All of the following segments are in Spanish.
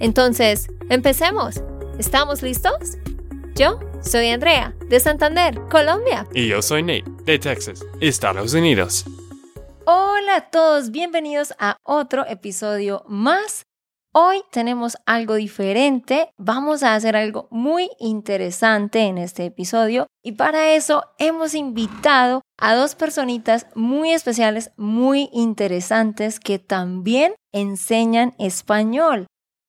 Entonces, empecemos. ¿Estamos listos? Yo soy Andrea, de Santander, Colombia. Y yo soy Nate, de Texas, Estados Unidos. Hola a todos, bienvenidos a otro episodio más Hoy tenemos algo diferente, vamos a hacer algo muy interesante en este episodio y para eso hemos invitado a dos personitas muy especiales, muy interesantes que también enseñan español.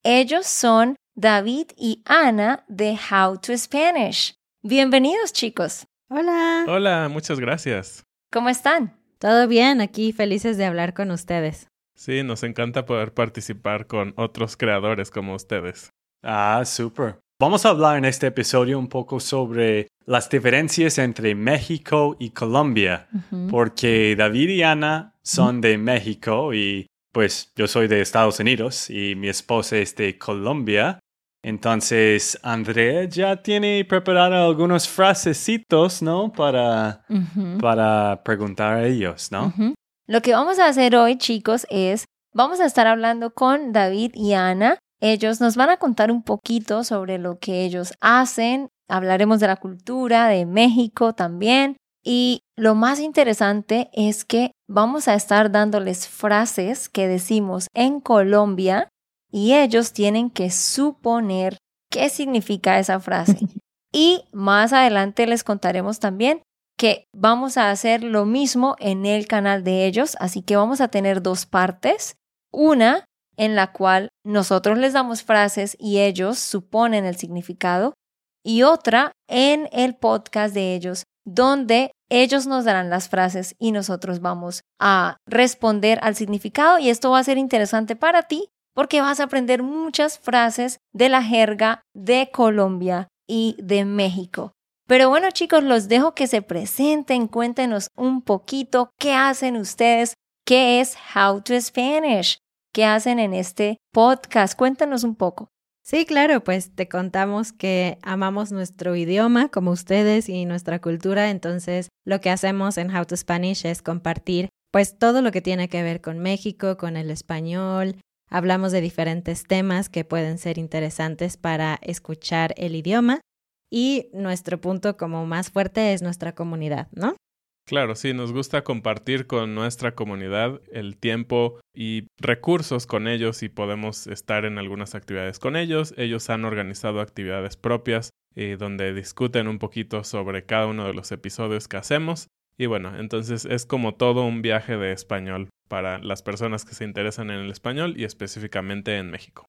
Ellos son David y Ana de How to Spanish. Bienvenidos chicos. Hola. Hola, muchas gracias. ¿Cómo están? Todo bien, aquí felices de hablar con ustedes. Sí, nos encanta poder participar con otros creadores como ustedes. Ah, súper. Vamos a hablar en este episodio un poco sobre las diferencias entre México y Colombia, porque David y Ana son de México y pues yo soy de Estados Unidos y mi esposa es de Colombia. Entonces, Andrea ya tiene preparado algunos frasecitos, ¿no? Para, para preguntar a ellos, ¿no? Lo que vamos a hacer hoy, chicos, es vamos a estar hablando con David y Ana. Ellos nos van a contar un poquito sobre lo que ellos hacen. Hablaremos de la cultura de México también. Y lo más interesante es que vamos a estar dándoles frases que decimos en Colombia y ellos tienen que suponer qué significa esa frase. Y más adelante les contaremos también que vamos a hacer lo mismo en el canal de ellos, así que vamos a tener dos partes. Una en la cual nosotros les damos frases y ellos suponen el significado, y otra en el podcast de ellos, donde ellos nos darán las frases y nosotros vamos a responder al significado y esto va a ser interesante para ti porque vas a aprender muchas frases de la jerga de Colombia y de México. Pero bueno chicos, los dejo que se presenten, cuéntenos un poquito qué hacen ustedes, qué es How to Spanish, qué hacen en este podcast, cuéntanos un poco. Sí, claro, pues te contamos que amamos nuestro idioma como ustedes y nuestra cultura, entonces lo que hacemos en How to Spanish es compartir pues todo lo que tiene que ver con México, con el español, hablamos de diferentes temas que pueden ser interesantes para escuchar el idioma y nuestro punto como más fuerte es nuestra comunidad, ¿no? Claro, sí, nos gusta compartir con nuestra comunidad el tiempo y recursos con ellos y podemos estar en algunas actividades con ellos. Ellos han organizado actividades propias eh, donde discuten un poquito sobre cada uno de los episodios que hacemos. Y bueno, entonces es como todo un viaje de español para las personas que se interesan en el español y específicamente en México.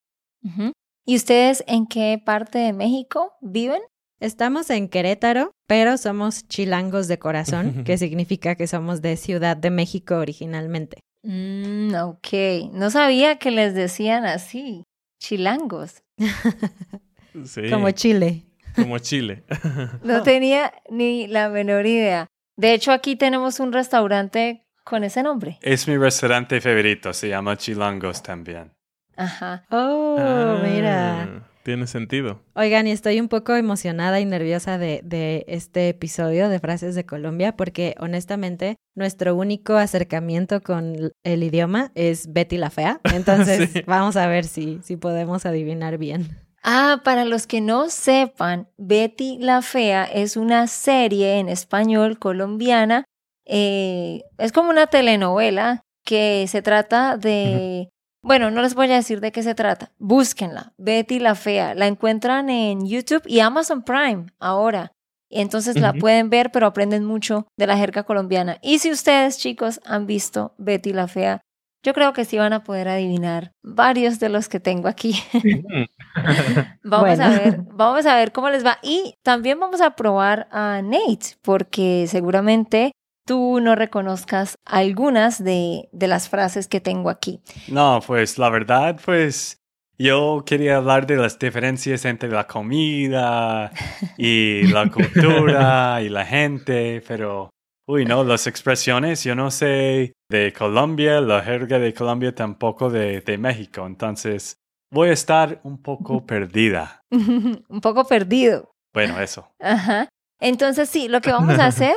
¿Y ustedes en qué parte de México viven? Estamos en Querétaro, pero somos chilangos de corazón, que significa que somos de Ciudad de México originalmente. Mm, ok, no sabía que les decían así, chilangos. sí. Como Chile. Como Chile. no tenía ni la menor idea. De hecho, aquí tenemos un restaurante con ese nombre. Es mi restaurante favorito, se llama Chilangos también. Ajá. Oh, mira. Ah. Tiene sentido. Oigan, y estoy un poco emocionada y nerviosa de, de, este episodio de Frases de Colombia porque honestamente nuestro único acercamiento con el idioma es Betty la Fea. Entonces vamos a ver si, si podemos adivinar bien. Ah, para los que no sepan, Betty la Fea es una serie en español colombiana. Eh, es como una telenovela que se trata de bueno, no les voy a decir de qué se trata. Búsquenla. Betty la Fea. La encuentran en YouTube y Amazon Prime ahora. Entonces la pueden ver, pero aprenden mucho de la jerga colombiana. Y si ustedes, chicos, han visto Betty la Fea, yo creo que sí van a poder adivinar varios de los que tengo aquí. vamos a ver, vamos a ver cómo les va. Y también vamos a probar a Nate, porque seguramente tú no reconozcas algunas de, de las frases que tengo aquí. No, pues la verdad, pues Yo quería hablar de las diferencias entre la comida y la cultura y la gente, pero, uy, no, las expresiones, yo no sé de Colombia, la jerga de Colombia tampoco de, de México, entonces voy a estar un poco perdida. un poco perdido. Bueno, eso. Ajá. Entonces, sí, lo que vamos a hacer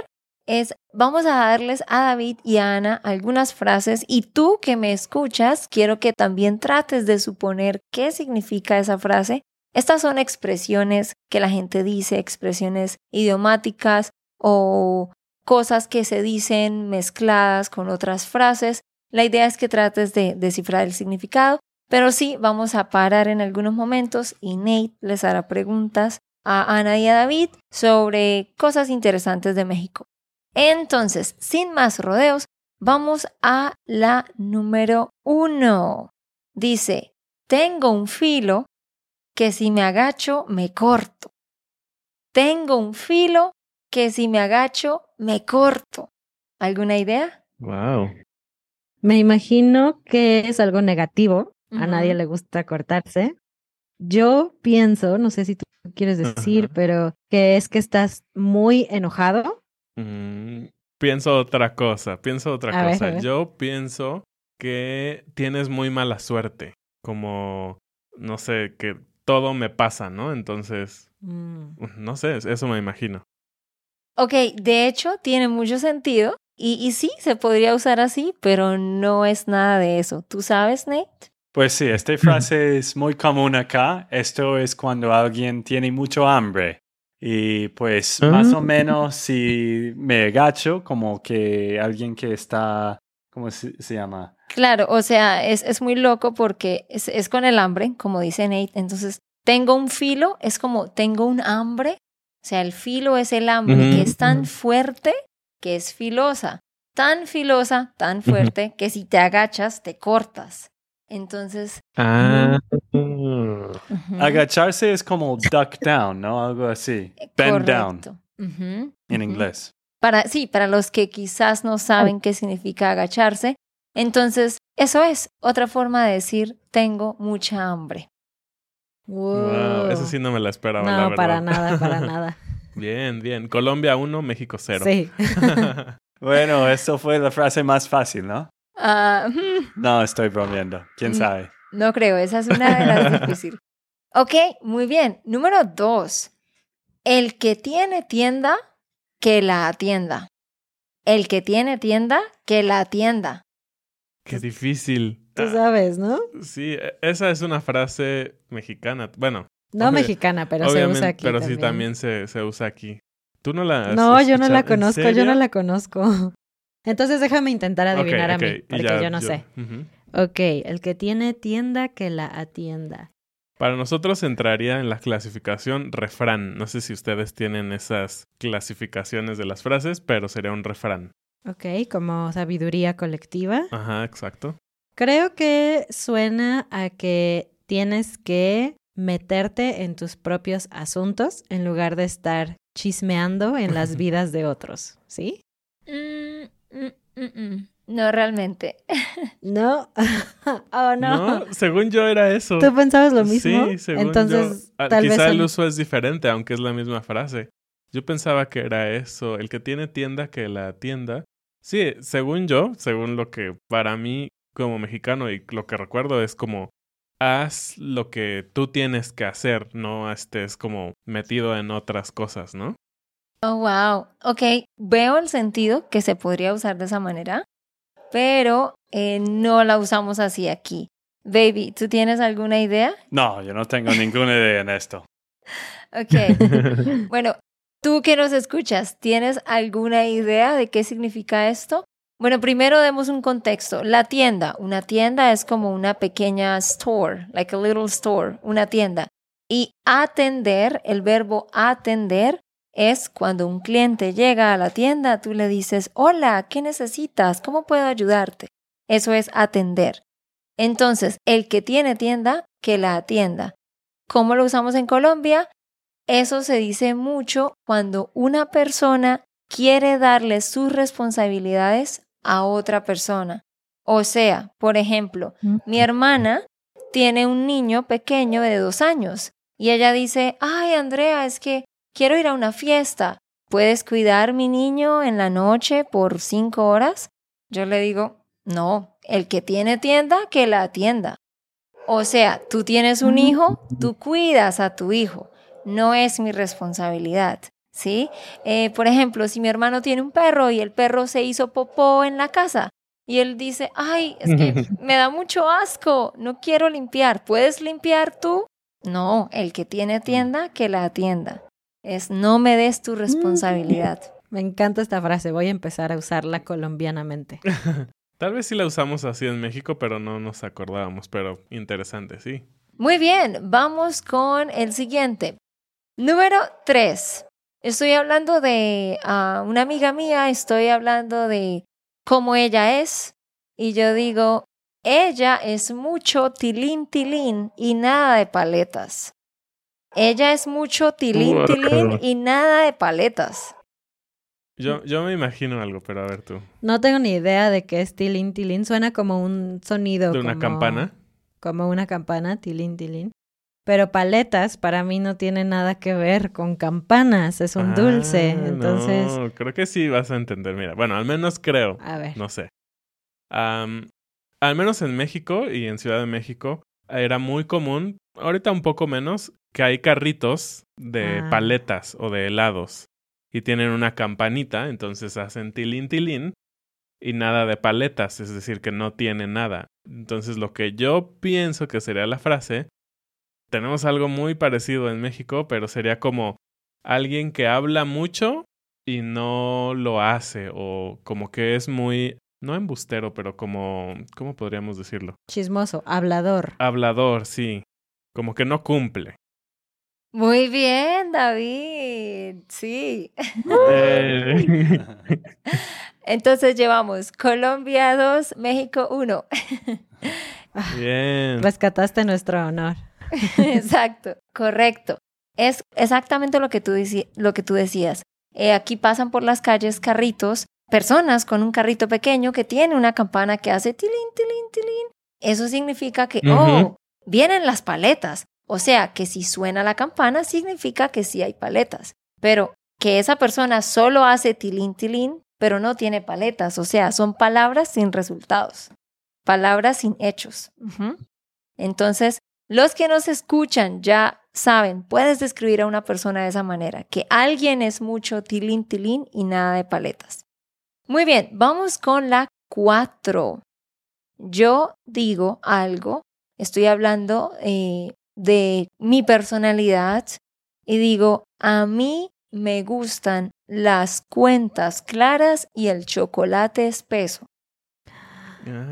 es, vamos a darles a David y a Ana algunas frases y tú que me escuchas, quiero que también trates de suponer qué significa esa frase. Estas son expresiones que la gente dice, expresiones idiomáticas o cosas que se dicen mezcladas con otras frases. La idea es que trates de descifrar el significado, pero sí vamos a parar en algunos momentos y Nate les hará preguntas a Ana y a David sobre cosas interesantes de México. Entonces, sin más rodeos, vamos a la número uno. Dice, tengo un filo que si me agacho me corto. Tengo un filo que si me agacho me corto. ¿Alguna idea? Wow. Me imagino que es algo negativo. A nadie le gusta cortarse. Yo pienso, no sé si tú quieres decir, pero que es que estás muy enojado Mm, pienso otra cosa, pienso otra cosa. Yo pienso que tienes muy mala suerte, como, no sé, que todo me pasa, ¿no? Entonces, mm. no sé, eso me imagino. Ok, de hecho, tiene mucho sentido. Y, y sí, se podría usar así, pero no es nada de eso. ¿Tú sabes, Nate? Pues sí, esta frase es muy común acá. Esto es cuando alguien tiene mucho hambre. Y pues más o ah. menos si me agacho, como que alguien que está, ¿cómo se, llama? Claro, o sea, es, es muy loco porque es, es, con el hambre, como dice Nate. Entonces, tengo un filo, es como tengo un hambre. O sea, el filo es el hambre que es tan fuerte que es filosa. Tan filosa, tan fuerte, que si te agachas, te cortas. Entonces. Ah. Agacharse es como duck down, ¿no? Algo así. Bend down. En inglés. Para, sí, para los que quizás no saben qué significa agacharse. Entonces, eso es otra forma de decir tengo mucha hambre. Wow. Eso sí no me la esperaba. No, la verdad. para nada, para nada. bien, bien. Colombia 1, México 0. Sí. bueno, eso fue la frase más fácil, ¿no? Ah, no, estoy bromeando. ¿Quién sabe? No creo, esa es una de las difíciles. Ok, muy bien. Número dos. El que tiene tienda, que la atienda. El que tiene tienda, que la atienda. Qué difícil. Tú sabes, ¿no? Sí, e, esa es una frase mexicana. Bueno. No mexicana, pero se usa aquí. Pero sí también se, se usa aquí. ¿Tú no la No, yo no la conozco, yo no la conozco. Entonces déjame intentar adivinar a mí, porque yo no sé. Ok, el que tiene tienda que la atienda. Para nosotros entraría en la clasificación refrán. No sé si ustedes tienen esas clasificaciones de las frases, pero sería un refrán. Ok, como sabiduría colectiva. Ajá, exacto. Creo que suena a que tienes que meterte en tus propios asuntos en lugar de estar chismeando en las vidas de otros, ¿sí? Mm, mm, mm, no, realmente. No. oh, no. No, según yo era eso. ¿Tú pensabas lo mismo? Sí, según Entonces, yo. Ah, tal quizá el uso es diferente, aunque es la misma frase. Yo pensaba que era eso. El que tiene tienda que la tienda. Sí, según yo, según lo que para mí como mexicano y lo que recuerdo es como haz lo que tú tienes que hacer, no estés como metido en otras cosas, ¿no? Oh, wow. Ok, veo el sentido que se podría usar de esa manera, pero eh, no la usamos así aquí. Baby, ¿tú tienes alguna idea? No, yo no tengo ninguna idea en esto. Ok. bueno, tú que nos escuchas, ¿tienes alguna idea de qué significa esto? Bueno, primero demos un contexto. La tienda, una tienda es como una pequeña store, like a little store, una tienda. Y atender, el verbo atender es cuando un cliente llega a la tienda, tú le dices, hola, ¿qué necesitas? ¿Cómo puedo ayudarte? Eso es atender. Entonces, el que tiene tienda, que la atienda. ¿Cómo lo usamos en Colombia? Eso se dice mucho cuando una persona quiere darle sus responsabilidades a otra persona. O sea, por ejemplo, mi hermana tiene un niño pequeño de dos años y ella dice, ay Andrea, es que quiero ir a una fiesta. ¿Puedes cuidar mi niño en la noche por cinco horas? Yo le digo, no, el que tiene tienda, que la atienda. O sea, tú tienes un hijo, tú cuidas a tu hijo. No es mi responsabilidad. ¿Sí? Eh, por ejemplo, si mi hermano tiene un perro y el perro se hizo popó en la casa y él dice, ay, es que me da mucho asco, no quiero limpiar, ¿puedes limpiar tú? No, el que tiene tienda, que la atienda. Es no me des tu responsabilidad. Me encanta esta frase, voy a empezar a usarla colombianamente. Tal vez sí la usamos así en México, pero no nos acordábamos, pero interesante, sí. Muy bien, vamos con el siguiente. Número tres. Estoy hablando de una amiga mía, estoy hablando de cómo ella es, y yo digo, ella es mucho tilín tilín y nada de paletas. Ella es mucho tilín tilín y nada de paletas. Yo, yo me imagino algo, pero a ver tú. No tengo ni idea de qué es tilín tilín. Suena como un sonido. ¿De una campana? Como una campana, tilín tilín. Pero paletas para mí no tiene nada que ver con campanas, es un dulce. Ah, entonces. No, creo que sí vas a entender. Mira, bueno, al menos creo. A ver. No sé. al menos en México y en Ciudad de México era muy común, ahorita un poco menos, que hay carritos de ah. paletas o de helados y tienen una campanita, entonces hacen tilín tilín y nada de paletas, es decir, que no tiene nada. Entonces lo que yo pienso que sería la frase, tenemos algo muy parecido en México, pero sería como alguien que habla mucho y no lo hace o como que es muy no embustero, pero como ¿cómo podríamos decirlo? Chismoso, hablador. Hablador, sí. Como que no cumple. Muy bien, David. Sí. Entonces llevamos Colombia 2, México 1. Bien. Rescataste nuestro honor. Exacto, correcto. Es exactamente lo que tú, lo que tú decías. Eh, aquí pasan por las calles carritos, personas con un carrito pequeño que tiene una campana que hace tilín, tilín, tilín. Eso significa que, oh, vienen las paletas. O sea, que si suena la campana significa que sí hay paletas. Pero que esa persona solo hace tilín tilín, pero no tiene paletas. O sea, son palabras sin resultados. Palabras sin hechos. Entonces, los que nos escuchan ya saben, puedes describir a una persona de esa manera, que alguien es mucho tilín tilín y nada de paletas. Muy bien, vamos con la cuatro. Yo digo algo, estoy hablando eh, de mi personalidad y digo, a mí me gustan las cuentas claras y el chocolate espeso.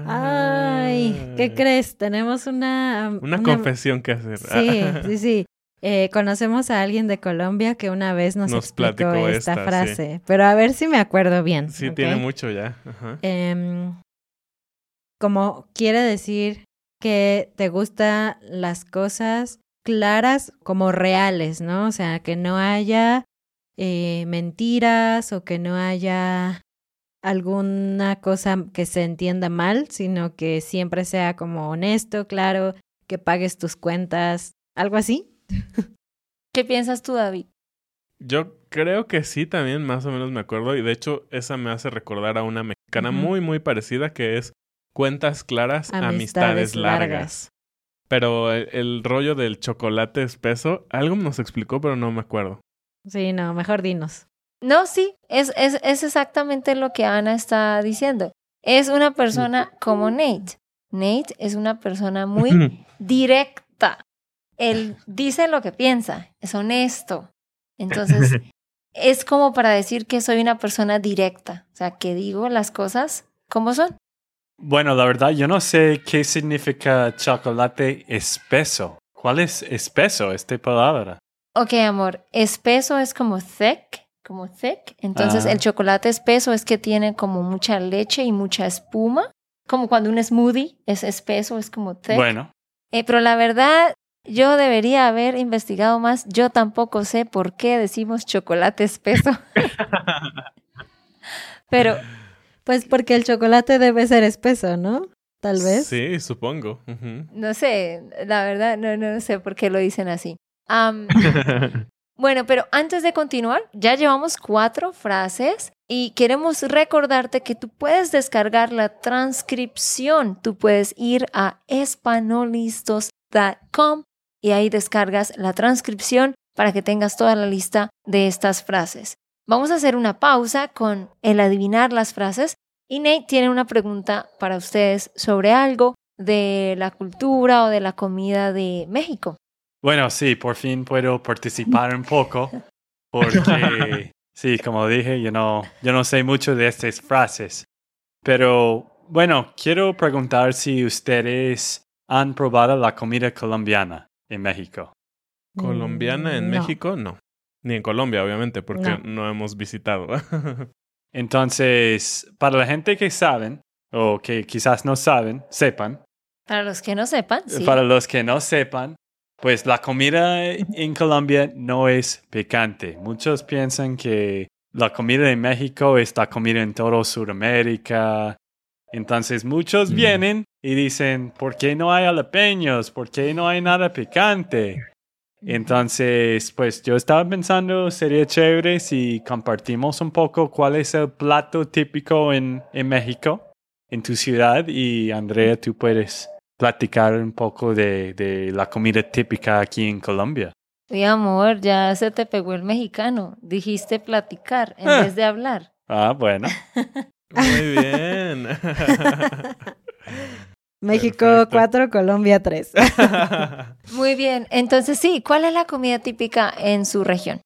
Ay, ¿qué crees? Tenemos una... Una, confesión que hacer. Sí, sí, sí. Eh, conocemos a alguien de Colombia que una vez nos, explicó esta, frase, pero a ver si me acuerdo bien. Sí, tiene mucho ya. Em, como quiere decir que te gustan las cosas claras como reales, ¿no? O sea, que no haya eh, mentiras o que no haya alguna cosa que se entienda mal, sino que siempre sea como honesto, claro, que pagues tus cuentas, algo así. ¿Qué piensas tú, David? Yo creo que sí, también más o menos me acuerdo, y de hecho esa me hace recordar a una mexicana muy, muy parecida que es Cuentas claras, amistades, largas. Pero el, rollo del chocolate espeso, algo nos explicó, pero no me acuerdo. Sí, no, mejor dinos. No, sí, es, es, es exactamente lo que Ana está diciendo. Es una persona como Nate. Nate es una persona muy directa. Él dice lo que piensa, es honesto. Entonces, es como para decir que soy una persona directa, o sea, que digo las cosas como son. Bueno, la verdad, yo no sé qué significa chocolate espeso. ¿Cuál es espeso, esta palabra? Ok, amor, espeso es como thick, como thick. Entonces, el chocolate espeso es que tiene como mucha leche y mucha espuma. Como cuando un smoothie es espeso, es como thick. Bueno. Eh, pero la verdad, yo debería haber investigado más. Yo tampoco sé por qué decimos chocolate espeso. pero pues porque el chocolate debe ser espeso, ¿no? tal vez. Sí, supongo. No sé, la verdad, no, no sé por qué lo dicen así. bueno, pero antes de continuar, ya llevamos cuatro frases y queremos recordarte que tú puedes descargar la transcripción. Tú puedes ir a espanolistos.com y ahí descargas la transcripción para que tengas toda la lista de estas frases. Vamos a hacer una pausa con el adivinar las frases y Nate tiene una pregunta para ustedes sobre algo de la cultura o de la comida de México. Bueno, sí, por fin puedo participar un poco porque, sí, como dije, yo no, yo no sé mucho de estas frases. Pero, bueno, quiero preguntar si ustedes han probado la comida colombiana en México. ¿Colombiana en Mm, No. México? No. Ni en Colombia, obviamente, porque No. no, hemos visitado. Entonces, para la gente que saben, o que quizás no saben, sepan, Para los que no sepan, sí. para los que no sepan, pues la comida en Colombia no es picante. Muchos piensan que la comida de México es la comida en todo Sudamérica. Entonces muchos Mm. vienen y dicen, ¿por qué no hay jalapeños? ¿Por qué no hay nada picante? Entonces, pues yo estaba pensando, sería chévere si compartimos un poco cuál es el plato típico en, en México, en tu ciudad. Y Andrea, tú puedes platicar un poco de, de la comida típica aquí en Colombia. Mi amor, ya se te pegó el mexicano. Dijiste platicar en Ah. vez de hablar. Ah, bueno. Muy bien. México Perfecto. 4, Colombia 3. Muy bien. Entonces, sí, ¿cuál es la comida típica en su región?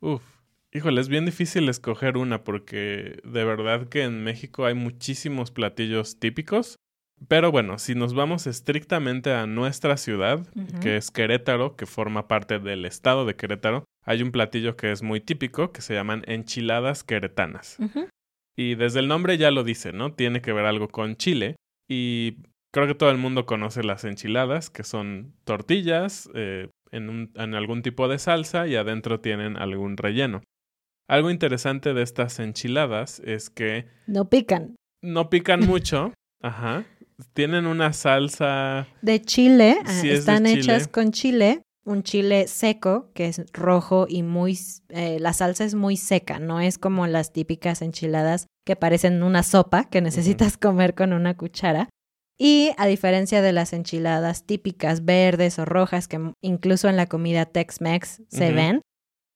Uf, híjole, es bien difícil escoger una porque de verdad que en México hay muchísimos platillos típicos. Pero bueno, si nos vamos estrictamente a nuestra ciudad, que es Querétaro, que forma parte del estado de Querétaro, hay un platillo que es muy típico que se llaman enchiladas queretanas. Y desde el nombre ya lo dice, ¿no? Tiene que ver algo con Chile. Y creo que todo el mundo conoce las enchiladas, que son tortillas eh, en, un- en algún tipo de salsa y adentro tienen algún relleno. Algo interesante de estas enchiladas es que No pican. no pican mucho. Ajá. Tienen una salsa. De Chile, ah, Sí, es de están Chile. hechas con chile, un chile seco que es rojo y muy, eh, la salsa es muy seca, no es como las típicas enchiladas que parecen una sopa que necesitas comer con una cuchara. Y a diferencia de las enchiladas típicas verdes o rojas que incluso en la comida Tex-Mex se ven,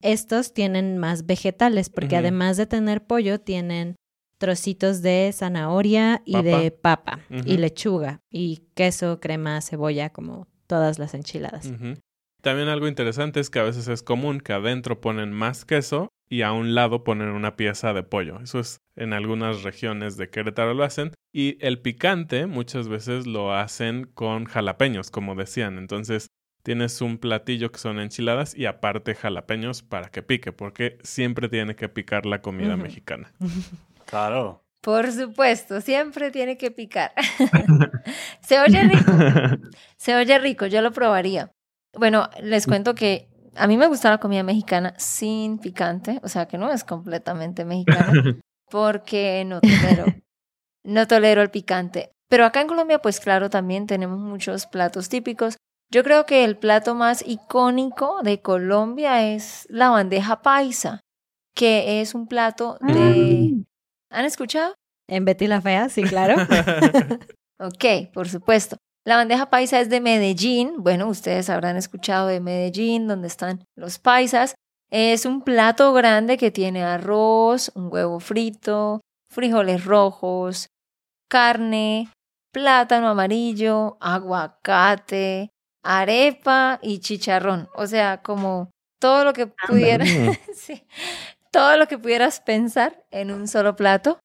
estos tienen más vegetales porque además de tener pollo tienen trocitos de zanahoria y de papa. y lechuga y queso, crema, cebolla, como todas las enchiladas. También algo interesante es que a veces es común que adentro ponen más queso y a un lado ponen una pieza de pollo. Eso es en algunas regiones de Querétaro lo hacen. Y el picante muchas veces lo hacen con jalapeños, como decían. Entonces tienes un platillo que son enchiladas y aparte jalapeños para que pique, porque siempre tiene que picar la comida mexicana. Claro. Por supuesto, siempre tiene que picar. Se oye rico. Se oye rico, yo lo probaría. Bueno, les cuento que a mí me gusta la comida mexicana sin picante, o sea que no es completamente mexicana, porque no tolero, no tolero el picante. Pero acá en Colombia, pues claro, también tenemos muchos platos típicos. Yo creo que el plato más icónico de Colombia es la bandeja paisa, que es un plato de... ¿Han escuchado? En Betty la Fea, sí, claro. Ok, por supuesto. La bandeja paisa es de Medellín. Bueno, ustedes habrán escuchado de Medellín, donde están los paisas. Es un plato grande que tiene arroz, un huevo frito, frijoles rojos, carne, plátano amarillo, aguacate, arepa y chicharrón. O sea, como todo lo que pudiera, sí, todo lo que pudieras pensar en un solo plato.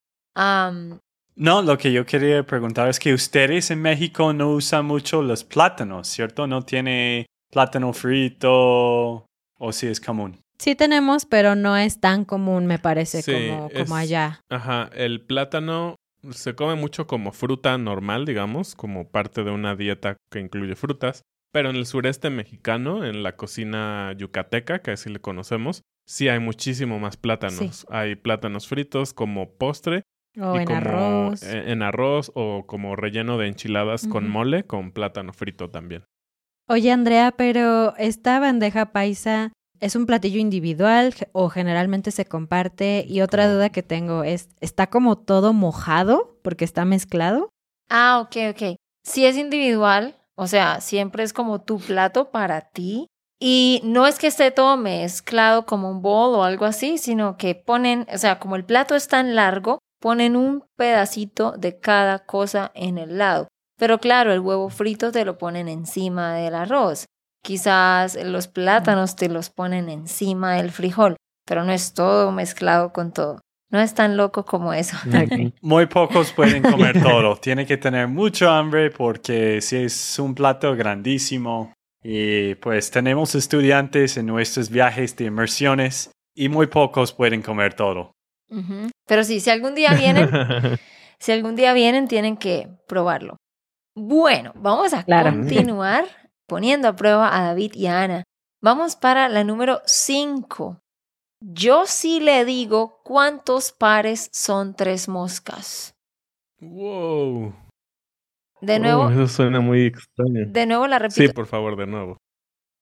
No, lo que yo quería preguntar es que ustedes en México no usan mucho los plátanos, ¿cierto? No tiene plátano frito o si es común. Sí tenemos, pero no es tan común, me parece, Sí, como, es- como allá. Ajá, el plátano se come mucho como fruta normal, digamos, como parte de una dieta que incluye frutas. Pero en el sureste mexicano, en la cocina yucateca, que así le conocemos, sí hay muchísimo más plátanos. Hay plátanos fritos como postre O y en como arroz. e- En arroz o como relleno de enchiladas con mole, con plátano frito también. Oye, Andrea, pero esta bandeja paisa es un platillo individual o generalmente se comparte. Y otra duda que tengo es, ¿está como todo mojado porque está mezclado? Ah, ok, ok. Si es individual, o sea, siempre es como tu plato para ti. Y no es que esté todo mezclado como un bowl o algo así, sino que ponen, o sea, como el plato es tan largo, ponen un pedacito de cada cosa en el lado. Pero claro, el huevo frito te lo ponen encima del arroz. Quizás los plátanos te los ponen encima del frijol, pero no es todo mezclado con todo. No es tan loco como eso. Muy pocos pueden comer todo. Tiene que tener mucho hambre porque si es un plato grandísimo y pues tenemos estudiantes en nuestros viajes de inmersiones y muy pocos pueden comer todo. Pero sí, si algún día vienen, si algún día vienen, tienen que probarlo. Bueno, vamos a Claro. continuar poniendo a prueba a David y a Ana. Vamos para la número 5. Yo sí le digo cuántos pares son tres moscas. wow. De nuevo, Oh, eso suena muy extraño. de nuevo la repito. Sí, por favor, de nuevo.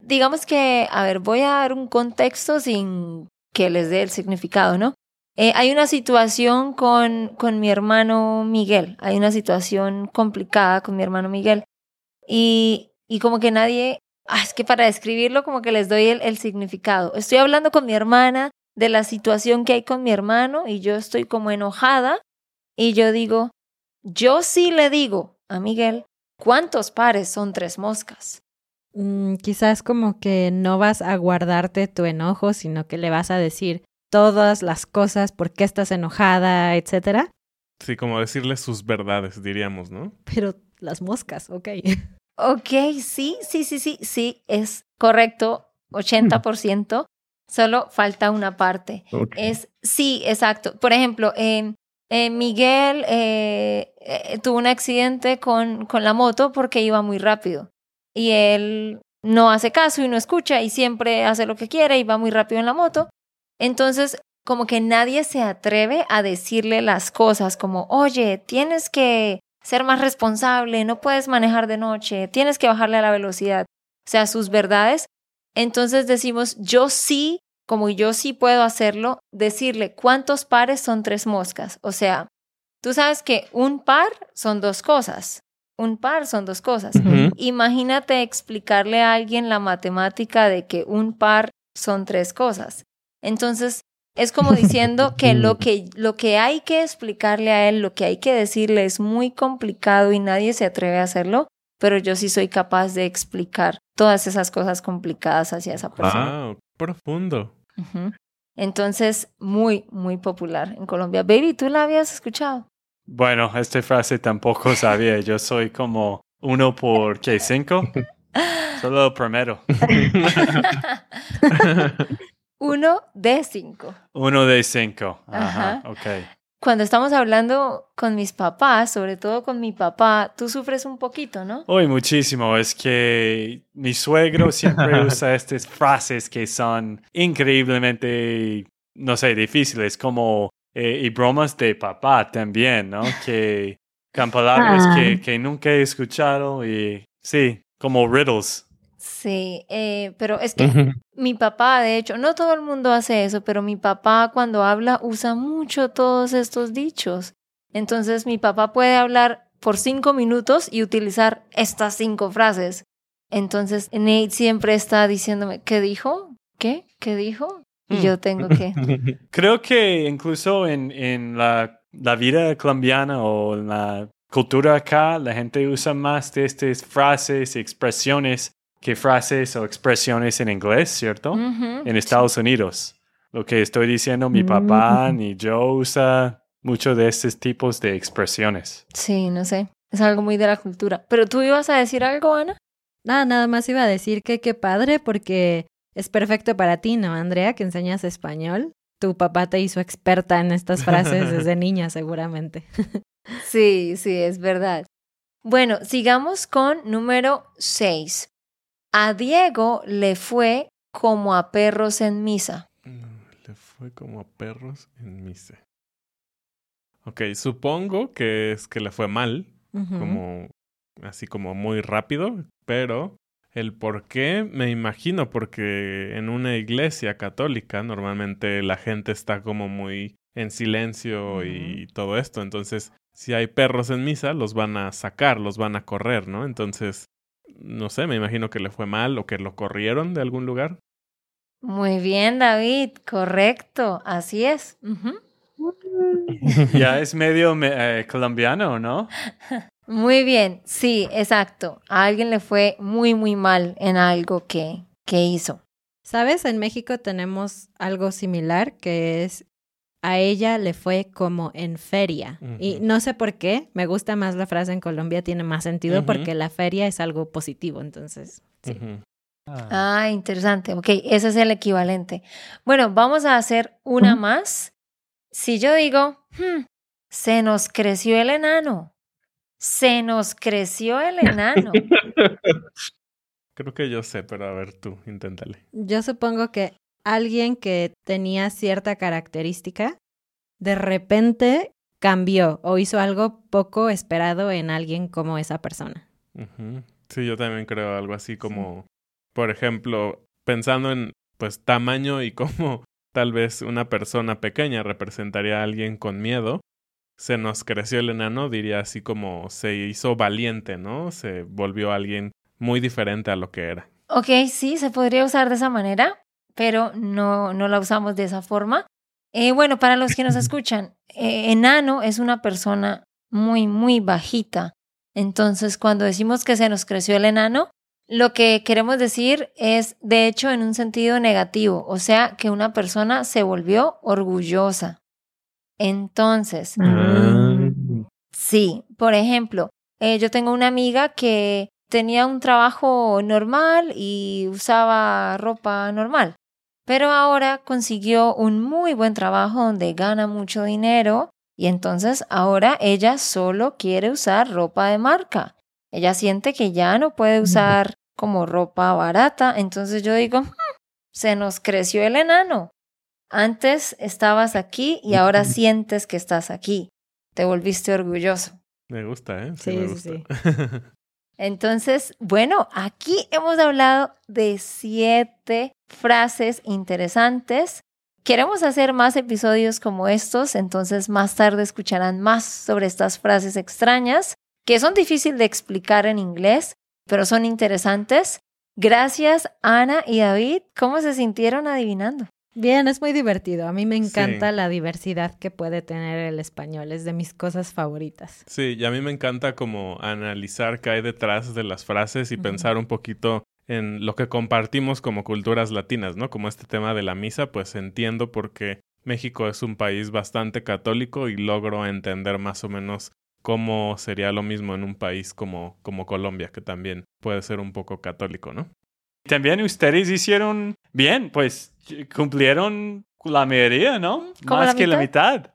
digamos que, a ver, voy a dar un contexto sin que les dé el significado, ¿no? Eh, hay una situación con, con mi hermano Miguel, hay una situación complicada con mi hermano Miguel y, y como que nadie, ah, es que para describirlo como que les doy el, significado. Estoy hablando con mi hermana de la situación que hay con mi hermano y yo estoy como enojada y yo digo, yo sí le digo a Miguel, ¿cuántos pares son tres moscas? Mm, quizás como que no vas a guardarte tu enojo, sino que le vas a decir todas las cosas, por qué estás enojada, etcétera. Sí, como decirle sus verdades, diríamos, ¿no? Pero las moscas, ok. Ok, sí, sí, sí, sí, sí, es correcto, 80%. Solo falta una parte. Es, sí, exacto. Por ejemplo, eh, eh, Miguel eh, eh, tuvo un accidente con, con la moto porque iba muy rápido. Y él no hace caso y no escucha y siempre hace lo que quiere y va muy rápido en la moto. Entonces, como que nadie se atreve a decirle las cosas como, oye, tienes que ser más responsable, no puedes manejar de noche, tienes que bajarle a la velocidad. O sea, sus verdades. Entonces decimos, yo sí, como yo sí puedo hacerlo, decirle cuántos pares son tres moscas. O sea, tú sabes que un par son dos cosas. Un par son dos cosas. Imagínate explicarle a alguien la matemática de que un par son tres cosas. Entonces, es como diciendo que lo que lo que hay que explicarle a él, lo que hay que decirle es muy complicado y nadie se atreve a hacerlo, pero yo sí soy capaz de explicar todas esas cosas complicadas hacia esa persona. Wow, profundo. Entonces, muy, muy popular en Colombia. Baby, ¿tú la habías escuchado? Bueno, esta frase tampoco sabía. Yo soy como uno por qué cinco. Solo primero. Uno de cinco. Uno de cinco. Ajá. Ajá. Ok. Cuando estamos hablando con mis papás, sobre todo con mi papá, tú sufres un poquito, ¿no? Hoy muchísimo. Es que mi suegro siempre usa estas frases que son increíblemente, no sé, difíciles, como eh, y bromas de papá también, ¿no? Que con palabras Ah. que, que nunca he escuchado y sí, como riddles. Sí, eh, pero es que mi papá, de hecho, no todo el mundo hace eso, pero mi papá cuando habla usa mucho todos estos dichos. Entonces mi papá puede hablar por cinco minutos y utilizar estas cinco frases. Entonces Nate siempre está diciéndome, ¿qué dijo? ¿Qué? ¿Qué dijo? Y yo tengo que... Creo que incluso en, en la, la vida colombiana o en la cultura acá, la gente usa más de estas frases y expresiones que frases o expresiones en inglés, ¿cierto? En Estados Unidos. Lo que estoy diciendo, mi papá Mm. ni yo usa mucho de estos tipos de expresiones. Sí, no sé. Es algo muy de la cultura. Pero tú ibas a decir algo, Ana. Nada, nada más iba a decir que qué padre porque es perfecto para ti, ¿no, Andrea? Que enseñas español. Tu papá te hizo experta en estas frases desde niña, seguramente. Sí, sí, es verdad. Bueno, sigamos con número 6. A Diego le fue como a perros en misa. Le fue como a perros en misa. Ok, supongo que es que le fue mal, como así como muy rápido, pero el por qué me imagino porque en una iglesia católica normalmente la gente está como muy en silencio y todo esto, entonces si hay perros en misa los van a sacar, los van a correr, ¿no? Entonces, no sé, me imagino que le fue mal o que lo corrieron de algún lugar. Muy bien, David, correcto, así es. ya es medio eh, colombiano, ¿no? Muy bien, sí, exacto. A alguien le fue muy, muy mal en algo que, que hizo. Sabes, en México tenemos algo similar que es a ella le fue como en feria. Y no sé por qué, me gusta más la frase en Colombia, tiene más sentido porque la feria es algo positivo, entonces. Sí. ah. interesante. Ok, ese es el equivalente. Bueno, vamos a hacer una más. Si yo digo, hmm, se nos creció el enano, se nos creció el enano. Creo que yo sé, pero a ver tú, inténtale. Yo supongo que alguien que tenía cierta característica, de repente cambió o hizo algo poco esperado en alguien como esa persona. Sí, yo también creo algo así como, por ejemplo, pensando en pues tamaño y cómo tal vez una persona pequeña representaría a alguien con miedo, se nos creció el enano, diría así como se hizo valiente, ¿no? Se volvió alguien muy diferente a lo que era. Ok, sí, se podría usar de esa manera, pero no, no la usamos de esa forma. Eh, bueno, para los que nos escuchan, eh, enano es una persona muy, muy bajita. Entonces, cuando decimos que se nos creció el enano, lo que queremos decir es, de hecho, en un sentido negativo, o sea, que una persona se volvió orgullosa. Entonces, ah. sí, por ejemplo, eh, yo tengo una amiga que tenía un trabajo normal y usaba ropa normal, pero ahora consiguió un muy buen trabajo donde gana mucho dinero y entonces ahora ella solo quiere usar ropa de marca. Ella siente que ya no puede usar como ropa barata, entonces yo digo, hmm, se nos creció el enano. Antes estabas aquí y ahora sientes que estás aquí. Te volviste orgulloso. Me gusta, ¿eh? Sí, sí, sí. Entonces, bueno, aquí hemos hablado de siete frases interesantes. Queremos hacer más episodios como estos, entonces más tarde escucharán más sobre estas frases extrañas que son difíciles de explicar en inglés, pero son interesantes. Gracias, Ana y David. ¿Cómo se sintieron adivinando? Bien, es muy divertido. A mí me encanta la diversidad que puede tener el español. Es de mis cosas favoritas. Sí, y a mí me encanta como analizar qué hay detrás de las frases y pensar un poquito en lo que compartimos como culturas latinas, ¿no? Como este tema de la misa, pues entiendo por qué México es un país bastante católico y logro entender más o menos cómo sería lo mismo en un país como, como Colombia, que también puede ser un poco católico, ¿no? También ustedes hicieron bien, pues cumplieron la mayoría, ¿no? Más que la mitad.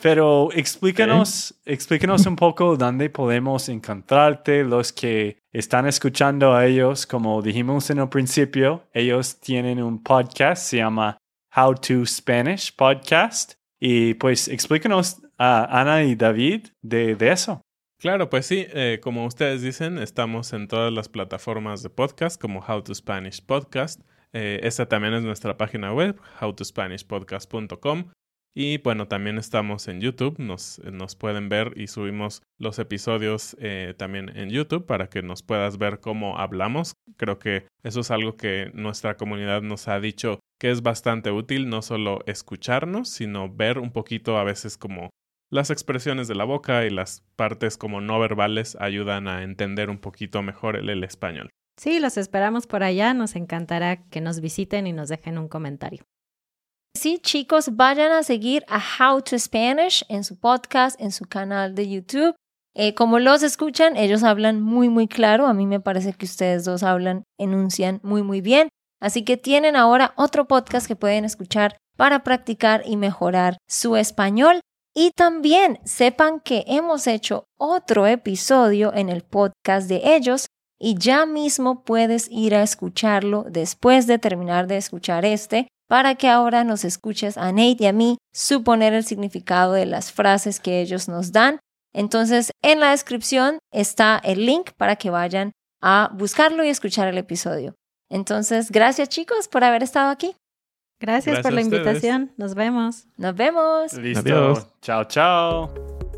Pero explícanos, explícanos un poco dónde podemos encontrarte, los que están escuchando a ellos, como dijimos en el principio, ellos tienen un podcast, se llama How to Spanish Podcast. Y pues explícanos a Ana y David de, de eso. Claro, pues sí, eh, como ustedes dicen, estamos en todas las plataformas de podcast como How to Spanish Podcast. Eh, esta también es nuestra página web, howtospanishpodcast.com. Y bueno, también estamos en YouTube, nos, pueden ver y subimos los episodios eh, también en YouTube para que nos puedas ver cómo hablamos. Creo que eso es algo que nuestra comunidad nos ha dicho que es bastante útil, no solo escucharnos, sino ver un poquito a veces como las expresiones de la boca y las partes como no verbales ayudan a entender un poquito mejor el, español. Sí, los esperamos por allá. Nos encantará que nos visiten y nos dejen un comentario. Sí, chicos, vayan a seguir a How to Spanish en su podcast, en su canal de YouTube. Eh, como los escuchan, ellos hablan muy, muy claro. A mí me parece que ustedes dos hablan, enuncian muy, muy bien. Así que tienen ahora otro podcast que pueden escuchar para practicar y mejorar su español. Y también sepan que hemos hecho otro episodio en el podcast de ellos y ya mismo puedes ir a escucharlo después de terminar de escuchar este para que ahora nos escuches a Nate y a mí suponer el significado de las frases que ellos nos dan. Entonces, en la descripción está el link para que vayan a buscarlo y escuchar el episodio. Entonces, gracias chicos por haber estado aquí. Gracias, por la invitación. Nos vemos. Nos vemos. Listo. Chao, chao.